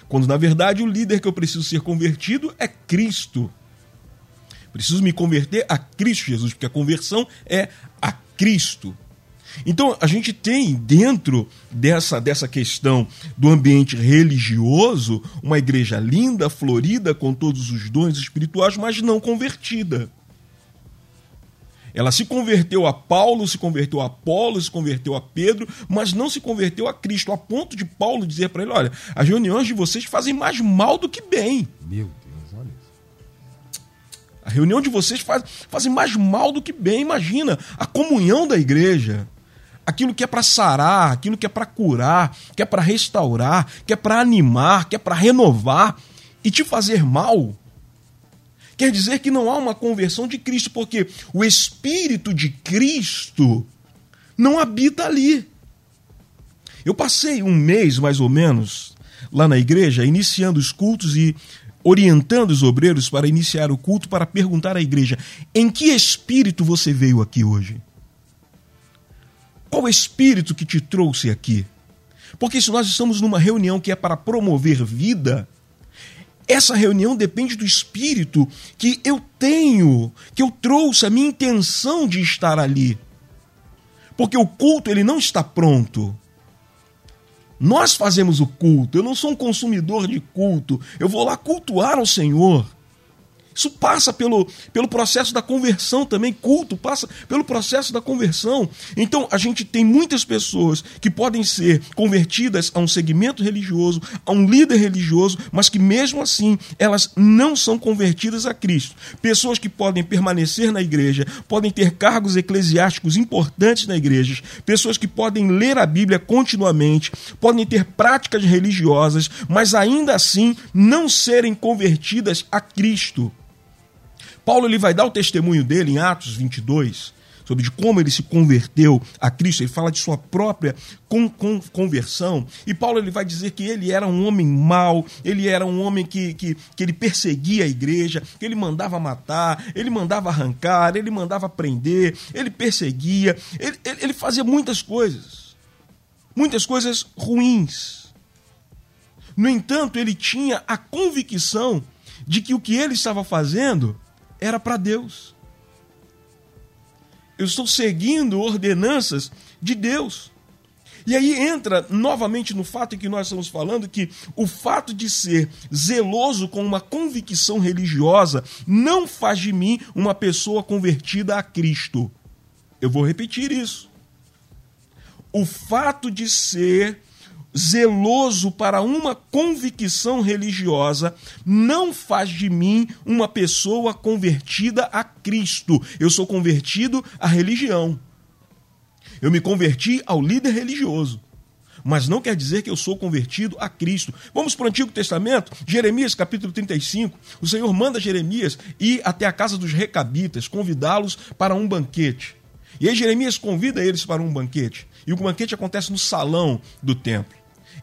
quando na verdade o líder que eu preciso ser convertido é Cristo. Preciso me converter a Cristo Jesus, porque a conversão é a Cristo. Então a gente tem dentro dessa, dessa questão do ambiente religioso uma igreja linda, florida, com todos os dons espirituais, mas não convertida. Ela se converteu a Paulo, se converteu a Apolo, se converteu a Pedro, mas não se converteu a Cristo, a ponto de Paulo dizer para ele: olha, as reuniões de vocês fazem mais mal do que bem. Meu Deus, olha isso. A reunião de vocês faz, fazem mais mal do que bem. Imagina a comunhão da igreja. Aquilo que é para sarar, aquilo que é para curar, que é para restaurar, que é para animar, que é para renovar e te fazer mal Quer dizer que não há uma conversão de Cristo, porque o Espírito de Cristo não habita ali. Eu passei um mês, mais ou menos, lá na igreja, iniciando os cultos e orientando os obreiros para iniciar o culto, para perguntar à igreja: em que espírito você veio aqui hoje? Qual espírito que te trouxe aqui? Porque se nós estamos numa reunião que é para promover vida, essa reunião depende do espírito que eu tenho, que eu trouxe, a minha intenção de estar ali. Porque o culto ele não está pronto. Nós fazemos o culto. Eu não sou um consumidor de culto. Eu vou lá cultuar ao Senhor. Isso passa pelo, pelo processo da conversão também, culto passa pelo processo da conversão. Então, a gente tem muitas pessoas que podem ser convertidas a um segmento religioso, a um líder religioso, mas que mesmo assim elas não são convertidas a Cristo. Pessoas que podem permanecer na igreja, podem ter cargos eclesiásticos importantes na igreja, pessoas que podem ler a Bíblia continuamente, podem ter práticas religiosas, mas ainda assim não serem convertidas a Cristo. Paulo ele vai dar o testemunho dele em Atos 22, sobre de como ele se converteu a Cristo, ele fala de sua própria con con conversão, e Paulo ele vai dizer que ele era um homem mau, ele era um homem que, que, que ele perseguia a igreja, que ele mandava matar, ele mandava arrancar, ele mandava prender, ele perseguia, ele, ele, ele fazia muitas coisas, muitas coisas ruins. No entanto, ele tinha a convicção de que o que ele estava fazendo era para Deus. Eu estou seguindo ordenanças de Deus. E aí entra novamente no fato que nós estamos falando que o fato de ser zeloso com uma convicção religiosa não faz de mim uma pessoa convertida a Cristo. Eu vou repetir isso. O fato de ser zeloso para uma convicção religiosa não faz de mim uma pessoa convertida a Cristo. Eu sou convertido à religião. Eu me converti ao líder religioso. Mas não quer dizer que eu sou convertido a Cristo. Vamos para o Antigo Testamento, Jeremias capítulo 35. O Senhor manda Jeremias ir até a casa dos recabitas, convidá-los para um banquete. E aí Jeremias convida eles para um banquete. E o banquete acontece no salão do templo.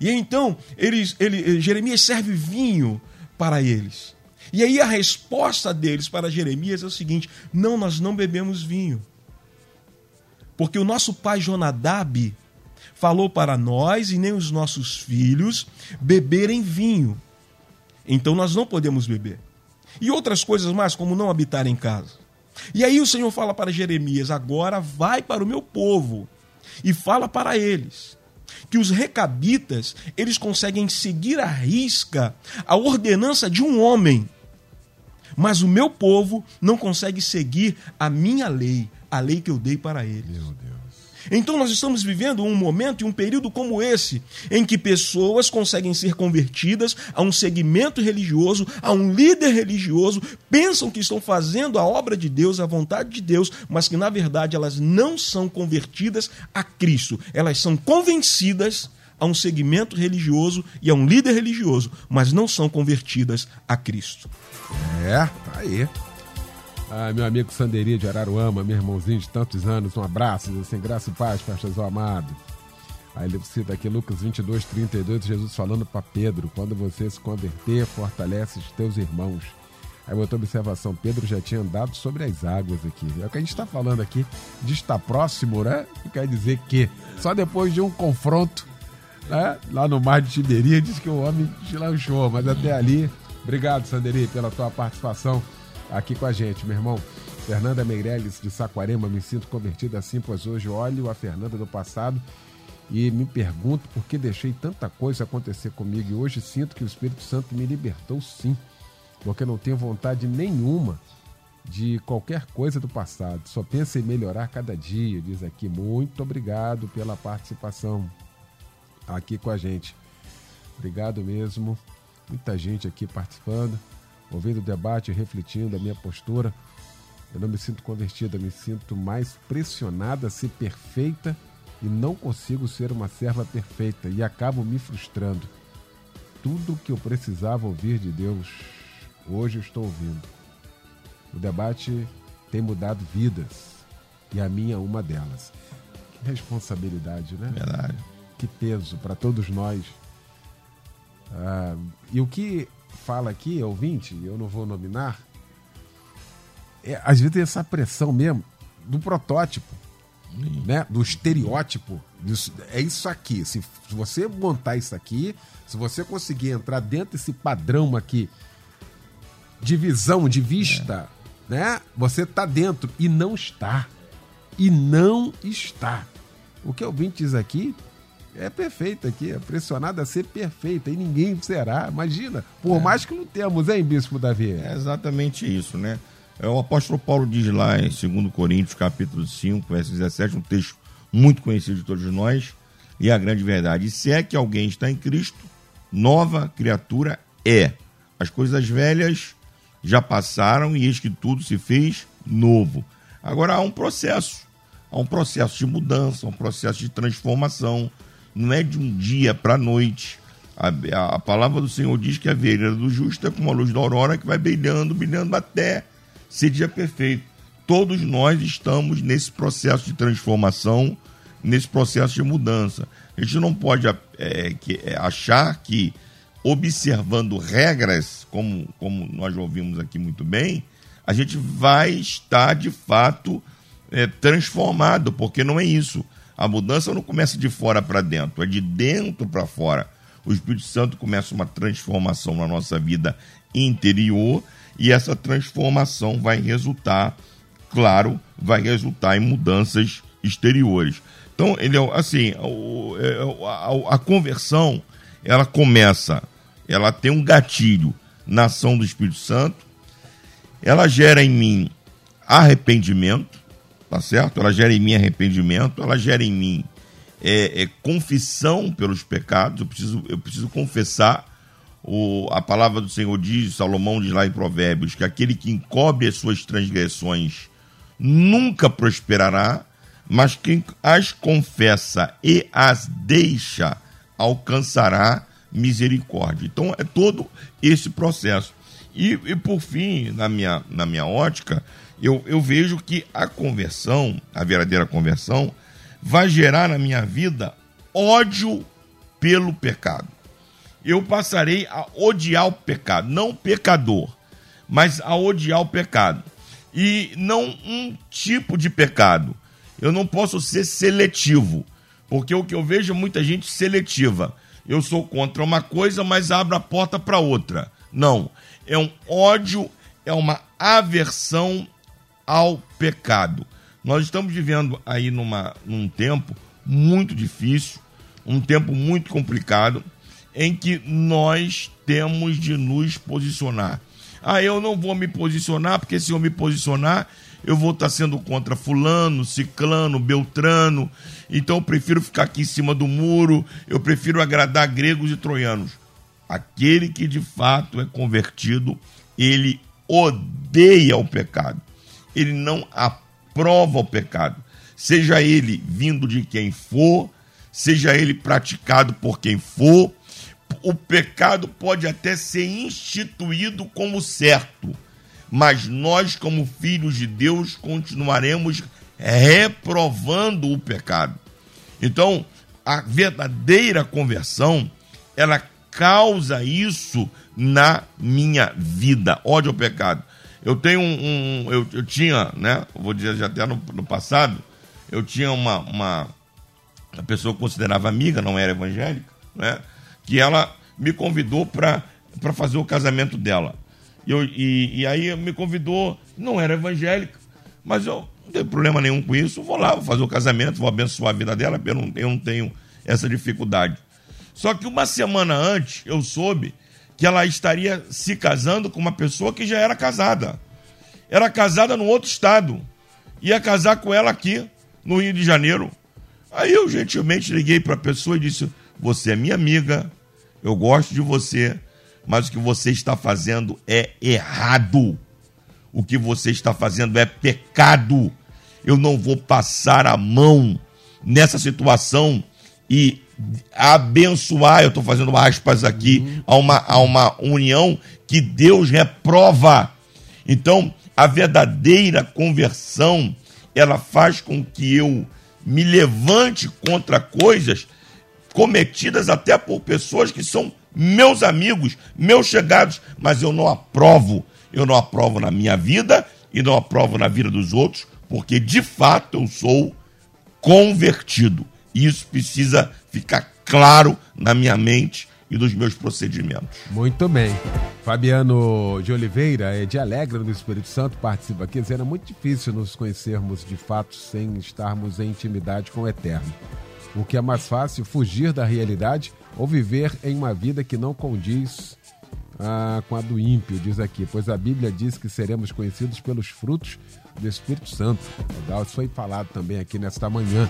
E então eles, ele, Jeremias serve vinho para eles. E aí a resposta deles para Jeremias é o seguinte: não, nós não bebemos vinho. Porque o nosso pai Jonadab falou para nós e nem os nossos filhos beberem vinho. Então nós não podemos beber. E outras coisas mais, como não habitar em casa. E aí o Senhor fala para Jeremias: agora vai para o meu povo e fala para eles que os recabitas, eles conseguem seguir à risca a ordenança de um homem. Mas o meu povo não consegue seguir a minha lei, a lei que eu dei para eles. Meu Deus. Então nós estamos vivendo um momento e um período como esse, em que pessoas conseguem ser convertidas a um segmento religioso, a um líder religioso, pensam que estão fazendo a obra de Deus, a vontade de Deus, mas que na verdade elas não são convertidas a Cristo. Elas são convencidas a um segmento religioso e a um líder religioso, mas não são convertidas a Cristo. É, tá aí. Ah, meu amigo Sanderia de Araruama, meu irmãozinho de tantos anos, um abraço, sem graça e paz, pastorzão amado. Aí ele cita aqui Lucas 22, 32, Jesus falando para Pedro: quando você se converter, fortalece os teus irmãos. Aí outra observação: Pedro já tinha andado sobre as águas aqui. É o que a gente está falando aqui de estar próximo, né? Quer dizer que só depois de um confronto né? lá no mar de Tiberia diz que o homem deslanchou, mas até ali. Obrigado, Sanderi, pela tua participação aqui com a gente, meu irmão. Fernanda Meirelles de Saquarema, me sinto convertida assim, pois hoje olho a Fernanda do passado e me pergunto por que deixei tanta coisa acontecer comigo e hoje sinto que o Espírito Santo me libertou sim, porque não tenho vontade nenhuma de qualquer coisa do passado, só penso em melhorar cada dia, diz aqui. Muito obrigado pela participação aqui com a gente. Obrigado mesmo, muita gente aqui participando ouvindo o debate refletindo a minha postura, eu não me sinto convertida, me sinto mais pressionada a ser perfeita e não consigo ser uma serva perfeita e acabo me frustrando. Tudo o que eu precisava ouvir de Deus, hoje eu estou ouvindo. O debate tem mudado vidas e a minha é uma delas. Que responsabilidade, né? Verdade. Que peso para todos nós. Ah, e o que fala aqui, ouvinte, eu não vou nominar, é, às vezes tem essa pressão mesmo do protótipo, né? do estereótipo. Disso, é isso aqui. Se, se você montar isso aqui, se você conseguir entrar dentro desse padrão aqui de visão, de vista, é. né? Você está dentro e não está. E não está. O que o ouvinte diz aqui é perfeita aqui, é pressionada a ser perfeita e ninguém será. Imagina, por é. mais que lutemos, hein, Bispo Davi? É exatamente isso, né? É, o apóstolo Paulo diz lá em 2 Coríntios, capítulo 5, verso 17, um texto muito conhecido de todos nós, e a grande verdade. Se é que alguém está em Cristo, nova criatura é. As coisas velhas já passaram e eis que tudo se fez novo. Agora há um processo, há um processo de mudança, um processo de transformação, não é de um dia para a noite. A, palavra do Senhor diz que a vereda do justo é como a luz da aurora que vai brilhando, brilhando até seja perfeito. Todos nós estamos nesse processo de transformação, nesse processo de mudança. A gente não pode é, que, é, achar que observando regras, como, como nós ouvimos aqui muito bem, a gente vai estar de fato é, transformado, porque não é isso. A mudança não começa de fora para dentro, é de dentro para fora. O Espírito Santo começa uma transformação na nossa vida interior e essa transformação vai resultar, claro, vai resultar em mudanças exteriores. Então, ele é assim, é, a, a conversão, ela começa, ela tem um gatilho na ação do Espírito Santo, ela gera em mim arrependimento, tá certo? Ela gera em mim arrependimento, ela gera em mim é, é, confissão pelos pecados, eu preciso, eu preciso confessar. O, a palavra do Senhor diz, Salomão diz lá em Provérbios, que aquele que encobre as suas transgressões nunca prosperará, mas quem as confessa e as deixa alcançará misericórdia. Então é todo esse processo. E, e por fim, na minha, na minha ótica, eu, eu vejo que a conversão, a verdadeira conversão, vai gerar na minha vida ódio pelo pecado. Eu passarei a odiar o pecado, não o pecador, mas a odiar o pecado. E não um tipo de pecado. Eu não posso ser seletivo, porque o que eu vejo é muita gente seletiva. Eu sou contra uma coisa, mas abro a porta para outra. Não, é um ódio, é uma aversão ao pecado. Nós estamos vivendo aí numa, num tempo muito difícil, um tempo muito complicado, em que nós temos de nos posicionar. Ah, eu não vou me posicionar, porque se eu me posicionar, eu vou estar sendo contra fulano, ciclano, beltrano. Então eu prefiro ficar aqui em cima do muro, eu prefiro agradar gregos e troianos. Aquele que de fato é convertido, ele odeia o pecado. Ele não aprova o pecado. Seja ele vindo de quem for, seja ele praticado por quem for, o pecado pode até ser instituído como certo, mas nós, como filhos de Deus, continuaremos reprovando o pecado. Então, a verdadeira conversão, ela causa isso na minha vida. Ódio ao pecado. Eu tenho um. um eu, eu, tinha, né? Vou dizer já até no, no passado, eu tinha uma, uma, uma pessoa que considerava amiga, não era evangélica, né? Que ela me convidou para fazer o casamento dela. E, eu, e, e aí me convidou, não era evangélica, mas eu não tenho problema nenhum com isso, vou lá, vou fazer o casamento, vou abençoar a vida dela, eu não, eu não tenho essa dificuldade. Só que uma semana antes eu soube que ela estaria se casando com uma pessoa que já era casada. Era casada no outro estado. Ia casar com ela aqui, no Rio de Janeiro. Aí eu gentilmente liguei para a pessoa e disse: Você é minha amiga, eu gosto de você, mas o que você está fazendo é errado. O que você está fazendo é pecado. Eu não vou passar a mão nessa situação e abençoar, eu estou fazendo aspas aqui, a uma, a uma união que Deus reprova. Então, a verdadeira conversão, ela faz com que eu me levante contra coisas cometidas até por pessoas que são meus amigos, meus chegados, mas eu não aprovo. Eu não aprovo na minha vida e não aprovo na vida dos outros, porque de fato eu sou convertido. Isso precisa ficar claro na minha mente e dos meus procedimentos. Muito bem. Fabiano de Oliveira é de Alegre no Espírito Santo, participa aqui, dizendo é muito difícil nos conhecermos de fato sem estarmos em intimidade com o Eterno. O que é mais fácil, fugir da realidade ou viver em uma vida que não condiz ah, com a do ímpio, diz aqui, pois a Bíblia diz que seremos conhecidos pelos frutos do Espírito Santo. Legal, isso foi falado também aqui nesta manhã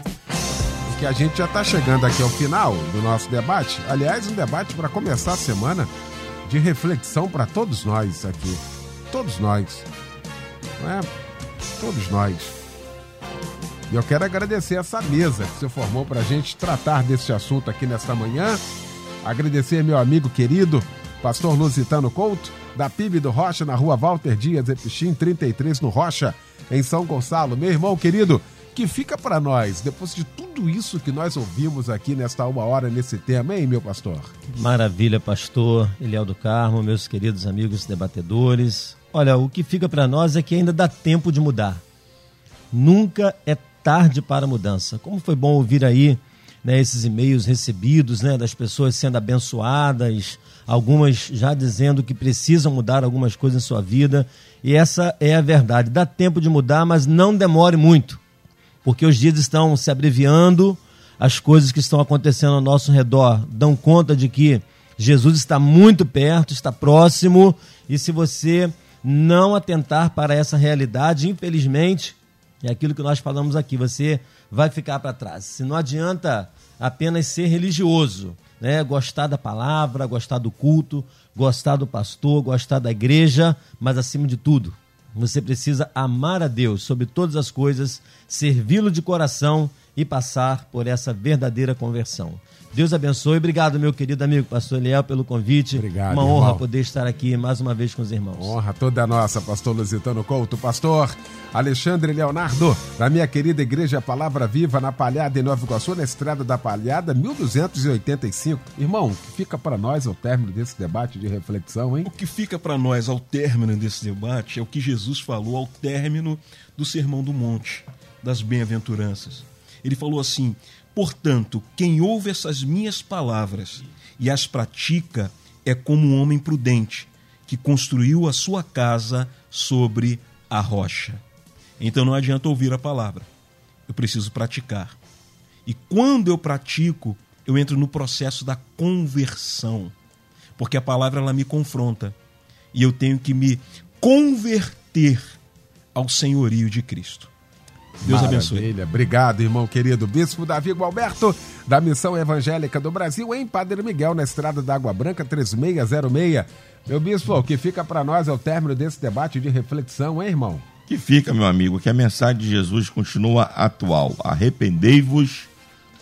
que a gente já está chegando aqui ao final do nosso debate. Aliás, um debate para começar a semana de reflexão para todos nós aqui. Todos nós. Não é? Todos nós. E eu quero agradecer essa mesa que você formou para a gente tratar desse assunto aqui nesta manhã. Agradecer meu amigo querido Pastor Lusitano Couto, da PIB do Rocha, na rua Walter Dias, Epichim 33, no Rocha, em São Gonçalo. Meu irmão querido, que fica para nós, depois de tudo isso que nós ouvimos aqui nesta uma hora nesse tema, hein, meu pastor? Maravilha, pastor Eliel do Carmo, meus queridos amigos debatedores. Olha, o que fica para nós é que ainda dá tempo de mudar. Nunca é tarde para a mudança. Como foi bom ouvir aí né, esses e-mails recebidos né, das pessoas sendo abençoadas, algumas já dizendo que precisam mudar algumas coisas em sua vida. E essa é a verdade. Dá tempo de mudar, mas não demore muito, porque os dias estão se abreviando, as coisas que estão acontecendo ao nosso redor dão conta de que Jesus está muito perto, está próximo, e se você não atentar para essa realidade, infelizmente, é aquilo que nós falamos aqui, você vai ficar para trás. Se não adianta apenas ser religioso, né? gostar da palavra, gostar do culto, gostar do pastor, gostar da igreja, mas acima de tudo, você precisa amar a Deus sobre todas as coisas, servi-lo de coração e passar por essa verdadeira conversão. Deus abençoe. Obrigado, meu querido amigo pastor Eliel, pelo convite. Obrigado. Uma honra irmão. poder estar aqui mais uma vez com os irmãos. Honra toda nossa, pastor Lusitano Couto, pastor Alexandre Leonardo, da minha querida igreja Palavra Viva, na Palhada, em Nova Iguaçu, na Estrada da Palhada, 1285. Irmão, o que fica para nós ao término desse debate de reflexão, hein? O que fica para nós ao término desse debate é o que Jesus falou ao término do Sermão do Monte, das bem-aventuranças. Ele falou assim: Portanto, quem ouve essas minhas palavras e as pratica é como um homem prudente que construiu a sua casa sobre a rocha. Então não adianta ouvir a palavra, eu preciso praticar. E quando eu pratico, eu entro no processo da conversão, porque a palavra ela me confronta e eu tenho que me converter ao senhorio de Cristo. Deus abençoe. Maravilha. Obrigado, irmão querido. Bispo Davi Gualberto, da Missão Evangélica do Brasil, em Padre Miguel, na Estrada da Água Branca, 3606. Meu bispo, o que fica para nós é o término desse debate de reflexão, hein, irmão? Que fica, meu amigo, que a mensagem de Jesus continua atual. Arrependei-vos,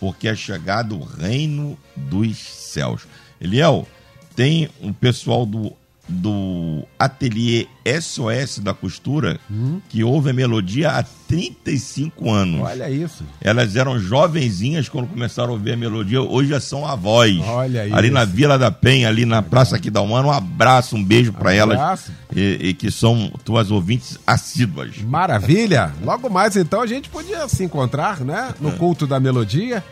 porque é chegado o reino dos céus. Eliel, tem um pessoal do, do ateliê SOS da costura que ouve a melodia há 35 anos. Olha isso. Elas eram jovenzinhas quando começaram a ouvir a melodia, hoje já são avós. Olha Ali isso. na Vila da Penha, ali na Praça aqui da Humana, um abraço, um beijo para elas Abraço. e, e que são tuas ouvintes assíduas. Maravilha! Logo mais, então, a gente podia se encontrar, né? No culto da melodia.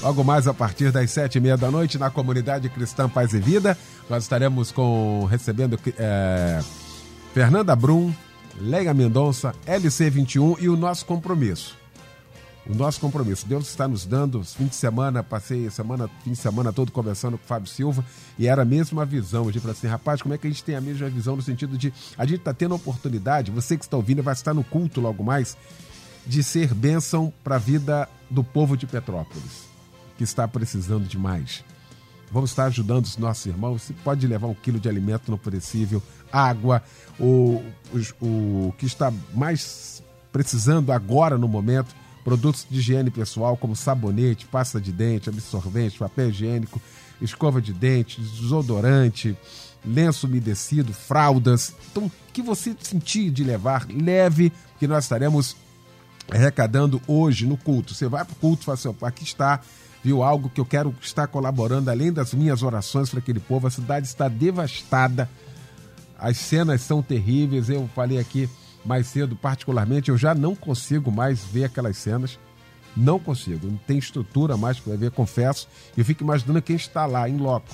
Logo mais, a partir das sete e meia da noite, na comunidade cristã Paz e Vida, nós estaremos com recebendo é, Fernanda Brum, Leia Mendonça, LC21 e o nosso compromisso. O nosso compromisso. Deus está nos dando, fim de semana, passei semana, fim de semana todo conversando com o Fábio Silva e era a mesma visão. Gente falou assim, rapaz, como é que a gente tem a mesma visão no sentido de a gente está tendo a oportunidade, você que está ouvindo vai estar no culto logo mais, de ser bênção para a vida do povo de Petrópolis, que está precisando de mais. Vamos estar ajudando os nossos irmãos. Você pode levar um quilo de alimento não perecível, água, o, os- o, que está mais precisando agora no momento, produtos de higiene pessoal como sabonete, pasta de dente, absorvente, papel higiênico, escova de dente, desodorante, lenço umedecido, fraldas. Então, o que você sentir de levar, leve, que nós estaremos arrecadando hoje no culto. Você vai para o culto e fala assim, "Opa, aqui está, viu algo que eu quero estar colaborando, além das minhas orações para aquele povo. A cidade está devastada, as cenas são terríveis. Eu falei aqui mais cedo, particularmente, eu já não consigo mais ver aquelas cenas. Não consigo, não tem estrutura mais para ver, confesso. Eu fico imaginando quem está lá, em loco.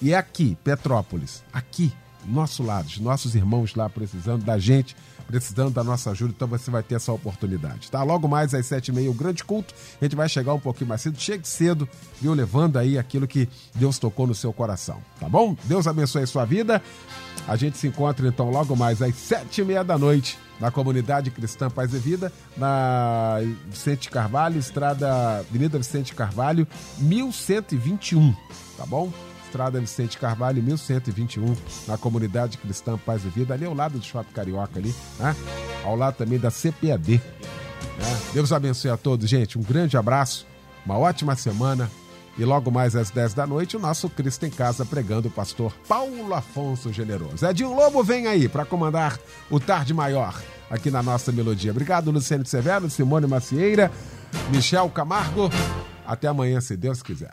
E é aqui, Petrópolis, aqui, nosso lado, os nossos irmãos lá precisando da gente, precisando da nossa ajuda, então você vai ter essa oportunidade, tá? Logo mais às sete e meia, o grande culto, a gente vai chegar um pouquinho mais cedo, chegue cedo, viu? Levando aí aquilo que Deus tocou no seu coração, tá bom? Deus abençoe a sua vida. A gente se encontra então logo mais às sete e meia da noite na comunidade cristã Paz e Vida, na Vicente Carvalho, estrada Avenida Vicente Carvalho, 1121, tá bom? Estrada Vicente Carvalho, 1121, na comunidade cristã Paz e Vida, ali ao lado do Shopping Carioca ali, né? Ao lado também da CPAD. né? Deus abençoe a todos, gente. Um grande abraço, uma ótima semana. E logo mais às 10 da noite, o nosso Cristo em Casa pregando o pastor Paulo Afonso Generoso. Edinho Lobo vem aí para comandar o Tarde Maior aqui na nossa melodia. Obrigado, Luciano Severo, Simone Macieira, Michel Camargo. Até amanhã, se Deus quiser.